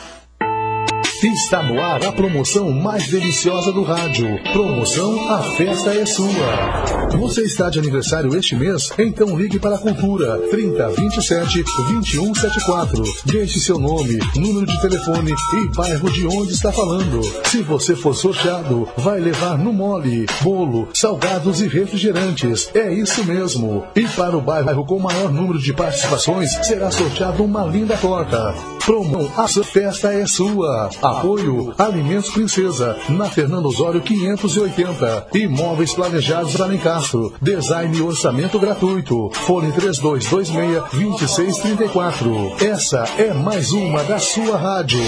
Está no ar a promoção mais deliciosa do rádio. Promoção A Festa é Sua. Você está de aniversário este mês? Então ligue para a Cultura 30 27 21 74. Deixe seu nome, número de telefone e bairro de onde está falando. Se você for sorteado, vai levar no mole, bolo, salgados e refrigerantes. É isso mesmo. E para o bairro com maior número de participações, será sorteado uma linda torta. Promo A Festa é Sua. Apoio Alimentos Princesa, na Fernando Osório 580. Imóveis planejados lá em Castro. Design e orçamento gratuito. Fone 3226-2634. Essa é mais uma da sua rádio.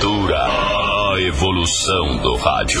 Cultura, a evolução do rádio.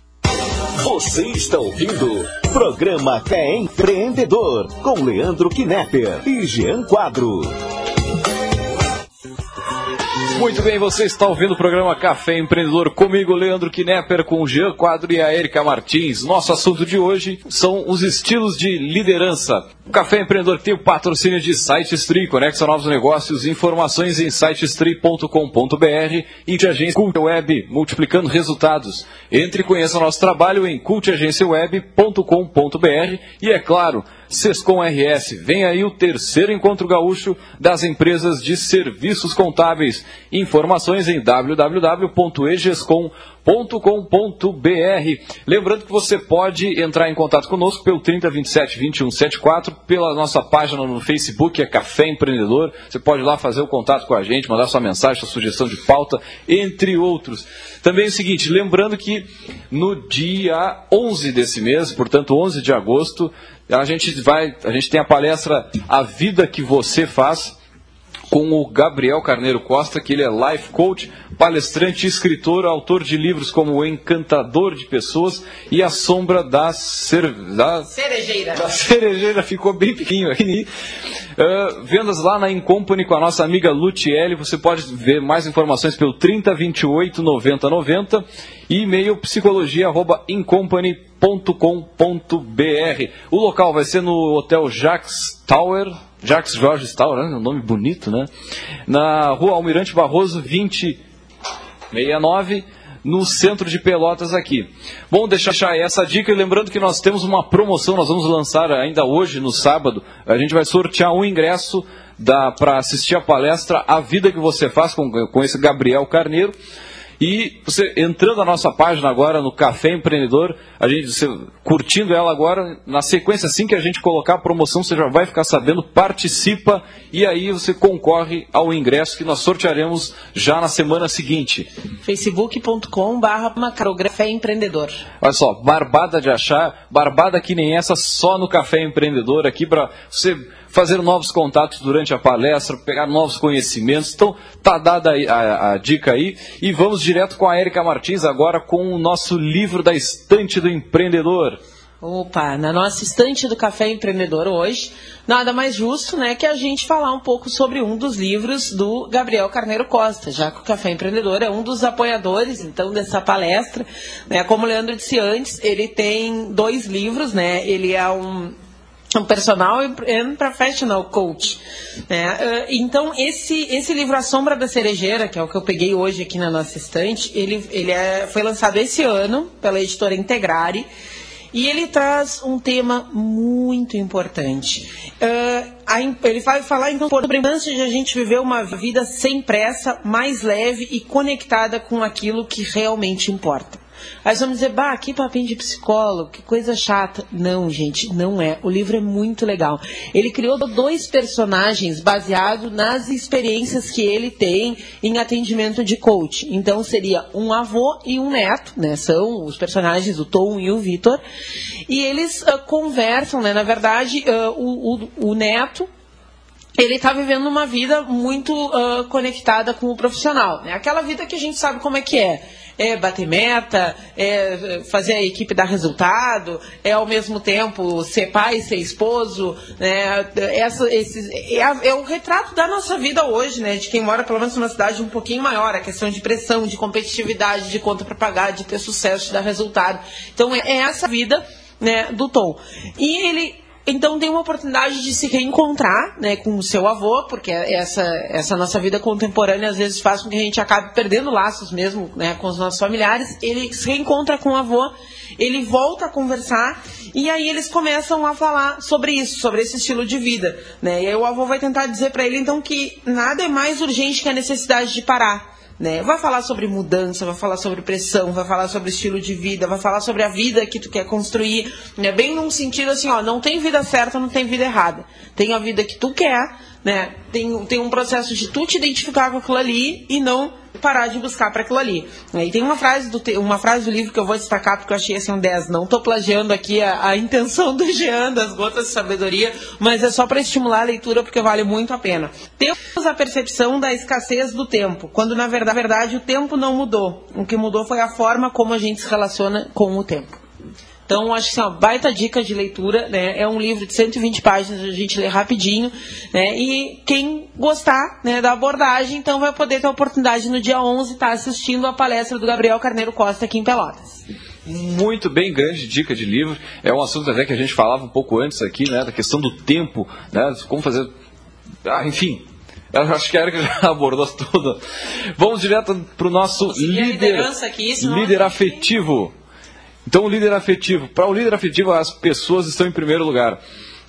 Você está ouvindo Programa Fé Empreendedor com Leandro Knepper e Jean Quadro. Muito bem, você está ouvindo o programa Café Empreendedor comigo, Leandro Knepper, com o Jean Quadro e a Erika Martins. Nosso assunto de hoje são os estilos de liderança. O Café Empreendedor tem o patrocínio de SiteStree, conecta novos negócios, informações em sitestree.com.br e de agência Cult Web, multiplicando resultados. Entre e conheça nosso trabalho em cultagenciaweb.com.br e, é claro, Sescom RS. Vem aí o terceiro encontro gaúcho das empresas de serviços contábeis. Informações em www.egescom.com www.cultura.com.br. Lembrando que você pode entrar em contato conosco pelo 3027 2174, pela nossa página no Facebook, é Café Empreendedor. Você pode lá fazer o contato com a gente, mandar sua mensagem, sua sugestão de pauta, entre outros. Também é o seguinte, lembrando que no dia 11 desse mês, portanto 11 de agosto, a gente vai, a gente tem a palestra A Vida que Você Faz com o Gabriel Carneiro Costa, que ele é life coach, palestrante, escritor, autor de livros como O Encantador de Pessoas e A Sombra da, cer... da... Cerejeira. Da cerejeira, ficou bem pequeno aqui. [LAUGHS] Uh, vendas lá na Incompany com a nossa amiga Lutiele. Você pode ver mais informações pelo 3028 90 90 e e-mail psicologia.incompany.com.br. O local vai ser no Hotel Jax Tower, Jacques Georges Tower, né? um nome bonito, né? Na rua Almirante Barroso 2069, no centro de Pelotas aqui. Bom, deixar essa dica e lembrando que nós temos uma promoção, nós vamos lançar ainda hoje, no sábado, a gente vai sortear um ingresso para assistir a palestra A Vida que Você Faz com, com esse Gabriel Carneiro. E você entrando na nossa página agora no Café Empreendedor, a gente você, curtindo ela agora, na sequência assim que a gente colocar a promoção, você já vai ficar sabendo, participa e aí você concorre ao ingresso que nós sortearemos já na semana seguinte. facebook.com/barra Macrografé Empreendedor. Olha só, barbada de achar, barbada que nem essa só no Café Empreendedor aqui para você fazer novos contatos durante a palestra, pegar novos conhecimentos. Então, tá dada a, a, a dica aí. E vamos direto com a Érica Martins agora com o nosso livro da estante do empreendedor. Opa, na nossa estante do Café Empreendedor hoje, nada mais justo né, que a gente falar um pouco sobre um dos livros do Gabriel Carneiro Costa, já que o Café Empreendedor é um dos apoiadores, então, dessa palestra. Né, como o Leandro disse antes, ele tem dois livros, né? Ele é um um personal and professional coach. Né? Então, esse, esse livro A Sombra da Cerejeira, que é o que eu peguei hoje aqui na nossa estante, ele, ele é, foi lançado esse ano pela editora Integrare. E ele traz um tema muito importante. Uh, ele vai falar então sobre a importância de a gente viver uma vida sem pressa, mais leve e conectada com aquilo que realmente importa. Aí vamos dizer, bah, que papinho de psicólogo, que coisa chata. Não, gente, não é. O livro é muito legal. Ele criou dois personagens baseados nas experiências que ele tem em atendimento de coach. Então seria um avô e um neto, né? São os personagens, o Tom e o Vitor. E eles uh, conversam, né? Na verdade, uh, o, o, o neto ele está vivendo uma vida muito uh, conectada com o profissional. Né? Aquela vida que a gente sabe como é que é é bater meta, é fazer a equipe dar resultado, é ao mesmo tempo ser pai, ser esposo, né? Essa, esses, é, é, o retrato da nossa vida hoje, né? De quem mora pelo menos numa cidade um pouquinho maior, a questão de pressão, de competitividade, de conta para pagar, de ter sucesso, de dar resultado. Então é, é essa vida né, do Tom. E ele então tem uma oportunidade de se reencontrar né, com o seu avô, porque essa, essa nossa vida contemporânea às vezes faz com que a gente acabe perdendo laços mesmo né, com os nossos familiares. Ele se reencontra com o avô, ele volta a conversar e aí eles começam a falar sobre isso, sobre esse estilo de vida. Né? E aí o avô vai tentar dizer para ele então que nada é mais urgente que a necessidade de parar. Né? Vai falar sobre mudança, vai falar sobre pressão, vai falar sobre estilo de vida, vai falar sobre a vida que tu quer construir, né? Bem num sentido assim, ó, não tem vida certa, não tem vida errada. Tem a vida que tu quer, né? Tem, tem um processo de tu te identificar com aquilo ali e não parar de buscar para aquilo ali. E tem uma frase, do, uma frase do livro que eu vou destacar porque eu achei assim um 10. Não estou plagiando aqui a, a, intenção do Jean, das gotas de sabedoria, mas é só para estimular a leitura porque vale muito a pena. Temos a percepção da escassez do tempo, quando na verdade, na verdade o tempo não mudou. O que mudou foi a forma como a gente se relaciona com o tempo. Então, acho que é uma baita dica de leitura, né? É um livro de 120 páginas, a gente lê rapidinho, né? E quem gostar né, da abordagem, então vai poder ter a oportunidade no dia 11 estar tá assistindo a palestra do Gabriel Carneiro Costa aqui em Pelotas. Muito bem, grande dica de livro. É um assunto até que a gente falava um pouco antes aqui, né? Da questão do tempo, né? Como fazer. Ah, enfim, eu acho que a Erika [LAUGHS] já abordou tudo. Vamos direto para o nosso líder, aqui, líder afetivo. Então, o líder afetivo. Para o líder afetivo, as pessoas estão em primeiro lugar.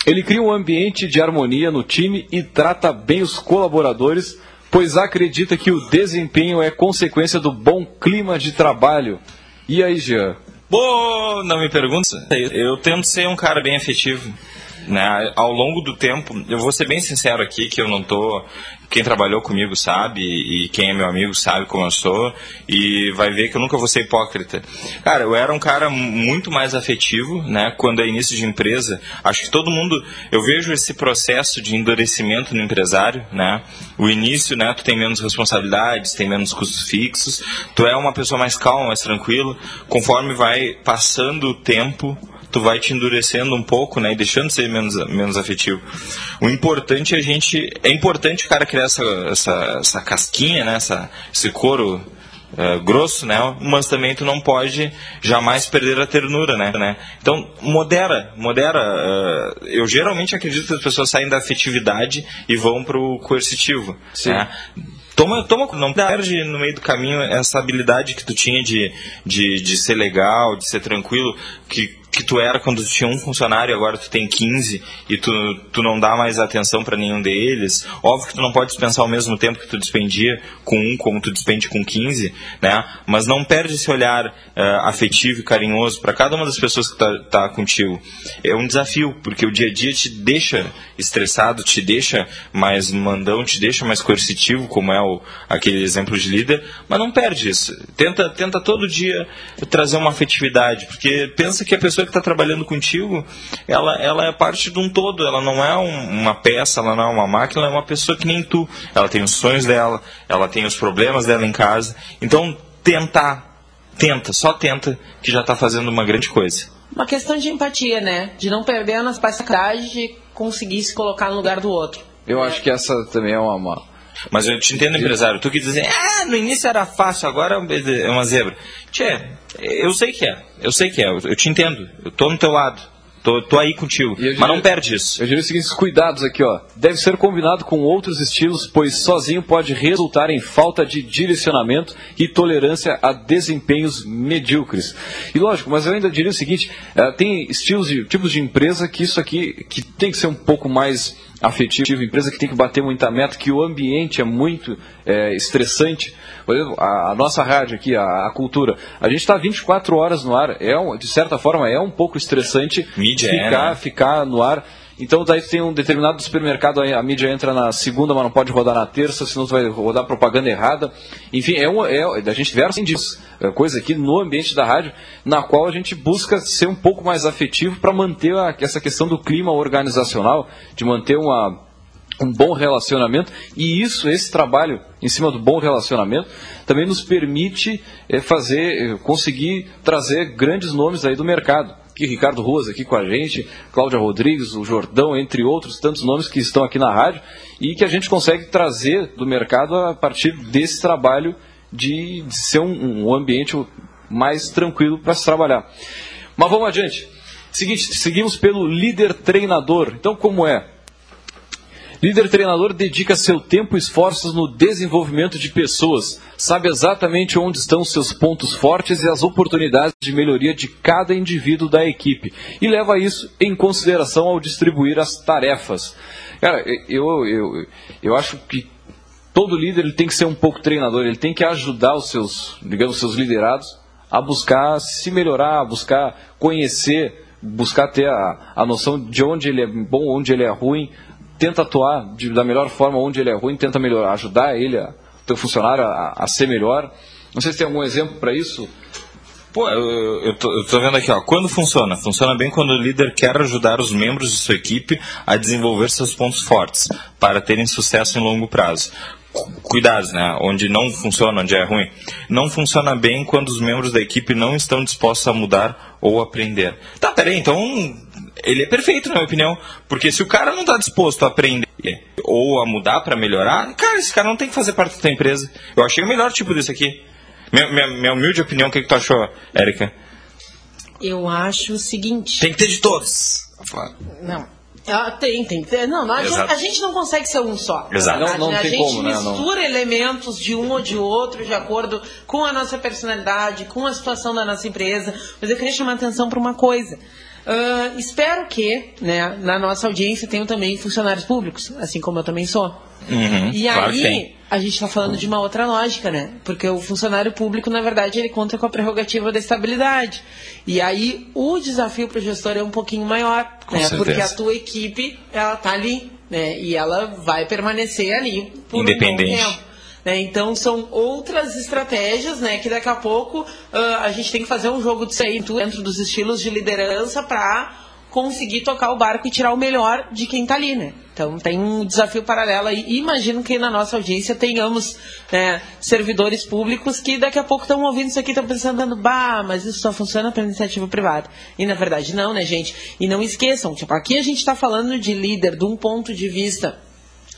Ele cria um ambiente de harmonia no time e trata bem os colaboradores, pois acredita que o desempenho é consequência do bom clima de trabalho. E aí, Jean? Bom, não me pergunta. Eu tento ser um cara bem afetivo. Né? Ao longo do tempo, eu vou ser bem sincero aqui que eu não tô quem trabalhou comigo sabe e quem é meu amigo sabe como eu sou e vai ver que eu nunca vou ser hipócrita. Cara, eu era um cara muito mais afetivo, né? Quando é início de empresa, acho que todo mundo, eu vejo esse processo de endurecimento no empresário, né? O início, né? Tu tem menos responsabilidades, tem menos custos fixos, tu é uma pessoa mais calma, mais tranquila. Conforme vai passando o tempo, tu vai te endurecendo um pouco, né, e deixando de ser menos, menos afetivo. O importante é a gente, é importante o cara criar essa, essa, essa casquinha, né, essa, esse couro uh, grosso, né, mas também tu não pode jamais perder a ternura, né, né? Então, modera, modera. Uh, eu geralmente acredito que as pessoas saem da afetividade e vão pro coercitivo, Sim. né? Toma, toma, não perde no meio do caminho essa habilidade que tu tinha de, de, de ser legal, de ser tranquilo, que que tu era quando tinha um funcionário agora tu tem 15 e tu, tu não dá mais atenção para nenhum deles. Óbvio que tu não pode dispensar ao mesmo tempo que tu despendia com um como tu despende com 15, né? Mas não perde esse olhar uh, afetivo e carinhoso para cada uma das pessoas que tá, tá contigo. É um desafio, porque o dia a dia te deixa estressado, te deixa mais mandão, te deixa mais coercitivo, como é o, aquele exemplo de líder, mas não perde isso. Tenta, tenta todo dia trazer uma afetividade, porque pensa que a pessoa pessoa que está trabalhando contigo, ela, ela é parte de um todo, ela não é um, uma peça, ela não é uma máquina, ela é uma pessoa que nem tu. Ela tem os sonhos dela, ela tem os problemas dela em casa. Então, tentar, tenta, só tenta, que já está fazendo uma grande coisa. Uma questão de empatia, né? De não perder nas passagens de conseguir se colocar no lugar do outro. Eu acho que essa também é uma, uma mas eu te entendo, empresário. Tu que diz assim, ah, no início era fácil, agora é uma zebra. Tchê, eu sei que é. Eu sei que é. Eu te entendo. Eu tô no teu lado. Tô, tô aí contigo. Diria, mas não perde isso. Eu diria os seguintes cuidados aqui, ó. Deve ser combinado com outros estilos, pois sozinho pode resultar em falta de direcionamento e tolerância a desempenhos medíocres. E lógico, mas eu ainda diria o seguinte: uh, tem estilos de tipos de empresa que isso aqui que tem que ser um pouco mais afetivo, empresa que tem que bater muita meta, que o ambiente é muito é, estressante. Por exemplo, a, a, nossa rádio aqui, a, a cultura, a gente está 24 horas no ar, é um, de certa forma é um pouco estressante Mídia, ficar, é, né? ficar no ar. Então daí tem um determinado supermercado, a mídia entra na segunda, mas não pode rodar na terça, senão vai rodar propaganda errada. Enfim, é, um, é a gente versa disso. É coisa aqui no ambiente da rádio, na qual a gente busca ser um pouco mais afetivo para manter a, essa questão do clima organizacional, de manter uma, um bom relacionamento e isso, esse trabalho em cima do bom relacionamento, também nos permite é, fazer, é, conseguir trazer grandes nomes aí do mercado aqui Ricardo Ruas aqui com a gente, Cláudia Rodrigues, o Jordão, entre outros tantos nomes que estão aqui na rádio e que a gente consegue trazer do mercado a partir desse trabalho de, de ser um, um ambiente mais tranquilo para se trabalhar. Mas vamos adiante. Seguinte, seguimos pelo líder treinador. Então, como é? Líder treinador dedica seu tempo e esforços no desenvolvimento de pessoas, sabe exatamente onde estão seus pontos fortes e as oportunidades de melhoria de cada indivíduo da equipe. E leva isso em consideração ao distribuir as tarefas. Cara, eu, eu, eu acho que todo líder ele tem que ser um pouco treinador, ele tem que ajudar os seus, digamos, seus liderados a buscar se melhorar, a buscar conhecer, buscar ter a, a noção de onde ele é bom, onde ele é ruim, tenta atuar de, da melhor forma onde ele é ruim, tenta melhorar, ajudar ele, o teu funcionário a, a, ser melhor. Não sei se tem algum exemplo para isso. Pô, eu, eu, tô, eu tô vendo aqui, ó. Quando funciona? Funciona bem quando o líder quer ajudar os membros de sua equipe a desenvolver seus pontos fortes, para terem sucesso em longo prazo cuidados, né? Onde não funciona, onde é ruim. Não funciona bem quando os membros da equipe não estão dispostos a mudar ou aprender. Tá, peraí, então ele é perfeito, na minha opinião. Porque se o cara não está disposto a aprender ou a mudar para melhorar, cara, esse cara não tem que fazer parte da tua empresa. Eu achei o melhor tipo desse aqui. Minha, minha, minha humilde opinião, o que, que tu achou, Érica? Eu acho o seguinte. Tem que ter de todos. Não. Ah, tem, tem. Não, não a, gente, a, gente, não consegue ser um só. Exato. Não, não a, tem gente como, né? mistura não. elementos de um ou de outro de acordo com a nossa personalidade, com a situação da nossa empresa. Mas eu queria chamar a atenção para uma coisa. Uh, espero que né, na nossa audiência tenham também funcionários públicos, assim como eu também sou. Uhum, e claro aí, a gente está falando de uma outra lógica, né? Porque o funcionário público, na verdade, ele conta com a prerrogativa da estabilidade. E aí, o desafio para o gestor é um pouquinho maior, Com né? certeza. Porque a tua equipe, ela tá ali, né? E ela vai permanecer ali por um bom Independente. tempo. Né? Então são outras estratégias, né? Que daqui a pouco ah, a gente tem que fazer um jogo disso aí dentro dos estilos de liderança para conseguir tocar o barco e tirar o melhor de quem está ali, né? Então tem um desafio paralelo aí. Imagino que na nossa audiência tenhamos né, servidores públicos que daqui a pouco estão ouvindo isso aqui estão pensando, bah, mas isso só funciona para iniciativa privada. E na verdade não, né, gente? E não esqueçam, tipo, aqui a gente está falando de líder de um ponto de vista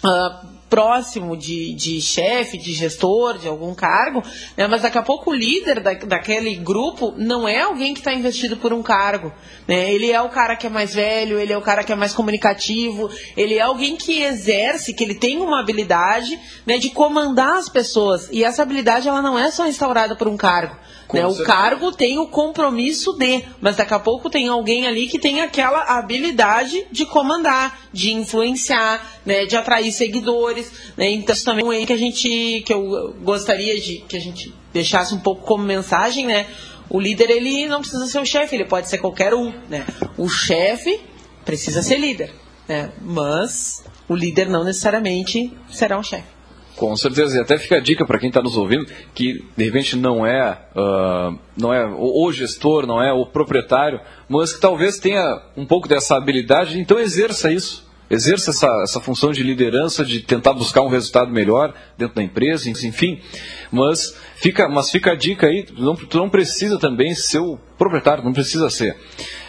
ah, próximo de, de chefe, de gestor, de algum cargo, né? mas daqui a pouco o líder da, daquele grupo não é alguém que está investido por um cargo. Né? Ele é o cara que é mais velho, ele é o cara que é mais comunicativo, ele é alguém que exerce, que ele tem uma habilidade né, de comandar as pessoas. E essa habilidade ela não é só instaurada por um cargo. Né? O cargo tem o compromisso de, mas daqui a pouco tem alguém ali que tem aquela habilidade de comandar, de influenciar, né, de atrair seguidores, né? Então isso também é um que a gente que eu gostaria de que a gente deixasse um pouco como mensagem, né? O líder ele não precisa ser o chefe, ele pode ser qualquer um, né? O chefe precisa ser líder, né? Mas o líder não necessariamente será um chefe. Com certeza, e até fica a dica para quem está nos ouvindo que de repente não é, ah, não é o, o gestor, não é o proprietário, mas que talvez tenha um pouco dessa habilidade, então exerça isso. Exerça essa, essa função de liderança, de tentar buscar um resultado melhor dentro da empresa, enfim. Mas fica, mas fica a dica aí, não, tu não precisa também ser o proprietário, não precisa ser.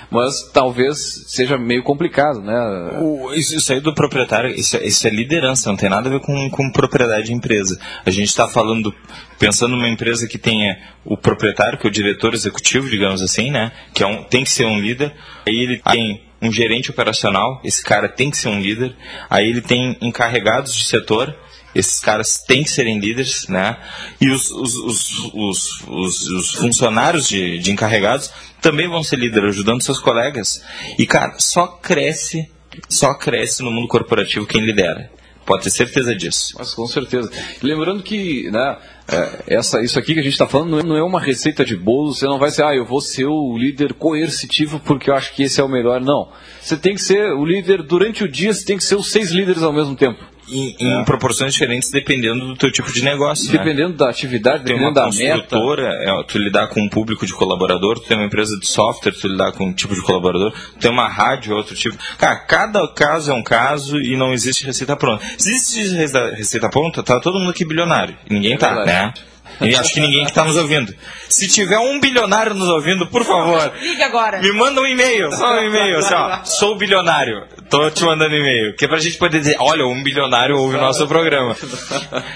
Mas talvez seja meio complicado, né? O- isso, isso aí do proprietário, isso, isso é liderança, não tem nada a ver com, com propriedade de empresa. A gente está falando, pensando numa empresa que tenha o proprietário, que é o diretor executivo, digamos assim, né? Que é um, tem que ser um líder. Aí ele tem um gerente operacional, esse cara tem que ser um líder. Aí ele tem encarregados de setor, esses caras têm que serem líderes, né? E os, os, os, os, os- os funcionários de, de encarregados também vão ser líderes, ajudando seus colegas. E, cara, só cresce, só cresce no mundo corporativo quem lidera. Pode ter certeza disso. Mas com certeza. Lembrando que né, é, essa, isso aqui que a gente está falando não é, não é uma receita de bolo, você não vai ser, ah, eu vou ser o líder coercitivo porque eu acho que esse é o melhor. Não. Você tem que ser o líder durante o dia, você tem que ser os seis líderes ao mesmo tempo. Em, em proporções diferentes, dependendo do teu tipo de negócio. né? Dependendo da atividade, tem dependendo uma da meta. construtora, é, tu lidar com um público de colaborador, tu tem uma empresa de software, tu lidar com um tipo de colaborador, tu tem uma rádio, é outro tipo. Cara, cada caso é um caso e não existe receita pronta. Se existe receita- pronta, tá todo mundo aqui bilionário. Ninguém tá, verdade. né? E acho que ninguém que tá nos ouvindo. Se tiver um bilionário nos ouvindo, por favor, Liga agora. me manda um e-mail, só um e-mail, assim, ó, sou bilionário, tô te mandando e-mail, que é pra gente poder dizer, olha, um bilionário ouve o nosso programa.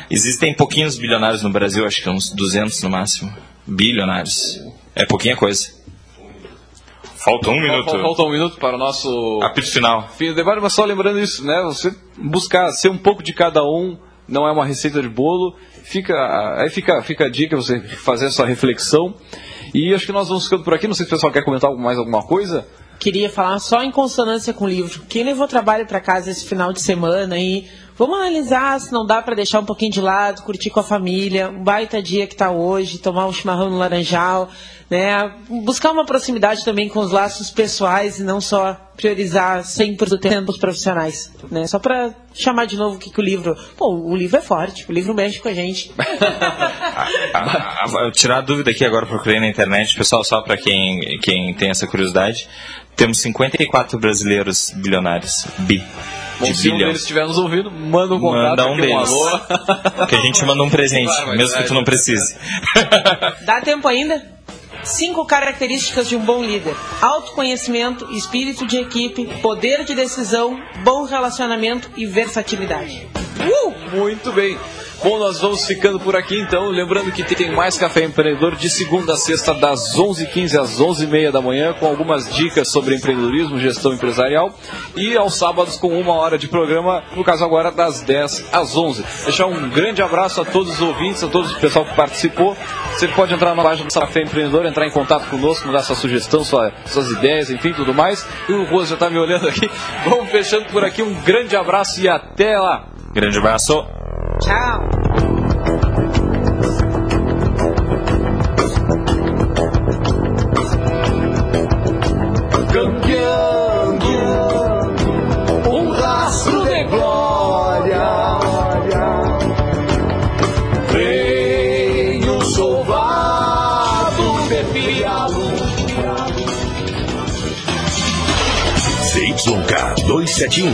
Existem pouquinhos bilionários no Brasil, acho que uns 200 no máximo, bilionários. É pouquinha coisa. Falta um minuto. Fal- Falta um minuto para o nosso Apito final. fim do debate, mas só lembrando isso, né? Você buscar ser um pouco de cada um, não é uma receita de bolo. Fica, aí fica, fica a dica você fazer essa reflexão. E acho que nós vamos ficando por aqui. Não sei se o pessoal quer comentar mais alguma coisa. Queria falar só em consonância com o livro. Quem levou trabalho para casa esse final de semana e vamos analisar se não dá para deixar um pouquinho de lado, curtir com a família, um baita dia que tá hoje, tomar um chimarrão no laranjal, né? Buscar uma proximidade também com os laços pessoais e não só priorizar 100% do tempo os profissionais, né? Só para chamar de novo o que, que o livro... Pô, o livro é forte, o livro mexe com a gente. [LAUGHS] [LAUGHS] Ah, ah, tirar a dúvida aqui agora, procurei na internet, pessoal, só para quem, quem tem essa curiosidade, temos 54 brasileiros bilionários, bi, Bom, de se um bilhão. deles estiver nos ouvindo, manda um contato, Manda um aqui, deles. alô. [LAUGHS] Que a gente manda um presente, Claro, mesmo que é. tu não precise. [LAUGHS] Dá tempo ainda? Cinco características de um bom líder: autoconhecimento, espírito de equipe, poder de decisão, bom relacionamento e versatilidade. Uh! Muito bem. Bom, nós vamos ficando por aqui então. Lembrando que tem mais Café Empreendedor de segunda a sexta, das 11h15 às 11h30 da manhã, com algumas dicas sobre empreendedorismo, gestão empresarial. E aos sábados, com uma hora de programa, no caso agora, das 10 às 11 Deixar um grande abraço a todos os ouvintes, a todos o pessoal que participou. Você pode entrar na página do Café Empreendedor, entrar em contato conosco, dar sua sugestão, sua, suas ideias, enfim, tudo mais. E o Rose já está me olhando aqui. Vamos fechando por aqui. Um grande abraço e até lá. Grande abraço. Tchau. Campeando um rastro de glória. Venho soldado pepiado. CYK 271,